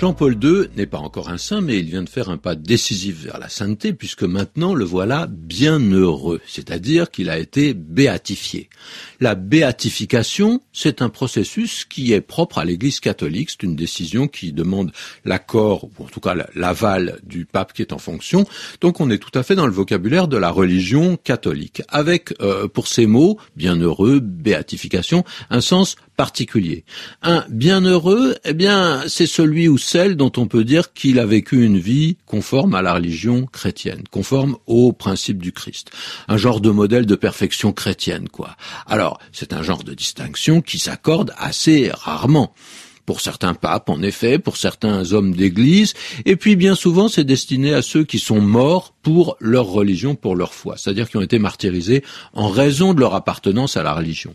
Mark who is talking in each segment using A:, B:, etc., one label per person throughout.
A: Jean-Paul II n'est pas encore un saint, mais il vient de faire un pas décisif vers la sainteté, puisque maintenant le voilà bien heureux, c'est-à-dire qu'il a été béatifié. La béatification, c'est un processus qui est propre à l'Église catholique, c'est une décision qui demande l'accord, ou en tout cas l'aval du pape qui est en fonction, donc on est tout à fait dans le vocabulaire de la religion catholique, avec, euh, pour ces mots, bienheureux, béatification, un sens particulier. Un bienheureux, eh bien, c'est celui ou celle dont on peut dire qu'il a vécu une vie conforme à la religion chrétienne, conforme aux principes du Christ. Un genre de modèle de perfection chrétienne, quoi. Alors, c'est un genre de distinction qui s'accorde assez rarement pour certains papes, en effet, pour certains hommes d'église, et puis bien souvent c'est destiné à ceux qui sont morts pour leur religion, pour leur foi, c'est-à-dire qui ont été martyrisés en raison de leur appartenance à la religion.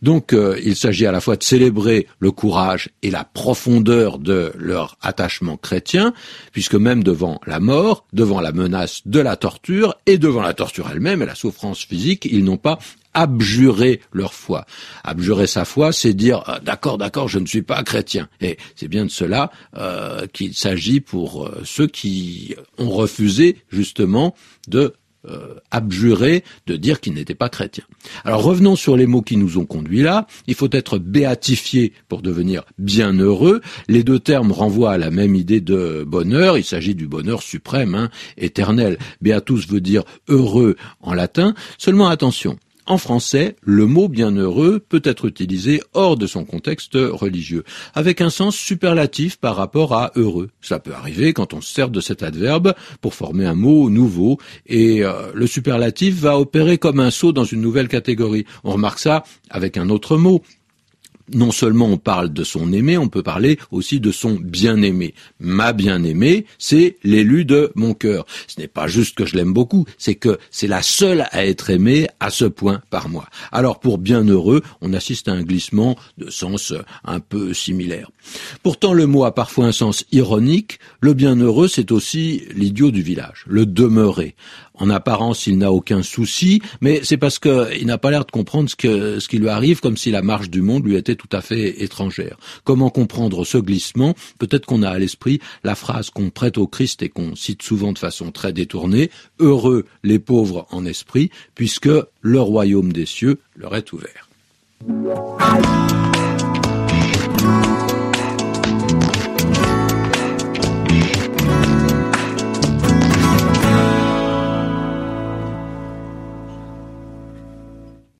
A: Donc euh, il s'agit à la fois de célébrer le courage et la profondeur de leur attachement chrétien, puisque même devant la mort, devant la menace de la torture et devant la torture elle-même et la souffrance physique, ils n'ont pas abjurer leur foi. Abjurer sa foi, c'est dire ah, d'accord, d'accord, je ne suis pas chrétien. Et c'est bien de cela euh, qu'il s'agit pour euh, ceux qui ont refusé justement de euh, abjurer, de dire qu'ils n'étaient pas chrétiens. Alors revenons sur les mots qui nous ont conduits là. Il faut être béatifié pour devenir bienheureux. Les deux termes renvoient à la même idée de bonheur. Il s'agit du bonheur suprême, hein, éternel. Beatus veut dire heureux en latin. Seulement attention, en français, le mot bienheureux peut être utilisé hors de son contexte religieux, avec un sens superlatif par rapport à heureux. Cela peut arriver quand on se sert de cet adverbe pour former un mot nouveau, et euh, le superlatif va opérer comme un saut dans une nouvelle catégorie. On remarque ça avec un autre mot, non seulement on parle de son aimé, on peut parler aussi de son bien-aimé. Ma bien-aimée, c'est l'élu de mon cœur. Ce n'est pas juste que je l'aime beaucoup, c'est que c'est la seule à être aimée à ce point par moi. Alors pour bienheureux, on assiste à un glissement de sens un peu similaire. Pourtant le mot a parfois un sens ironique, le bienheureux c'est aussi l'idiot du village, le demeuré. En apparence, il n'a aucun souci, mais c'est parce qu'il n'a pas l'air de comprendre ce, qui lui arrive, comme si la marche du monde lui était tout à fait étrangère. Comment comprendre ce glissement? Peut-être qu'on a à l'esprit la phrase qu'on prête au Christ et qu'on cite souvent de façon très détournée Heureux les pauvres en esprit, puisque le royaume des cieux leur est ouvert.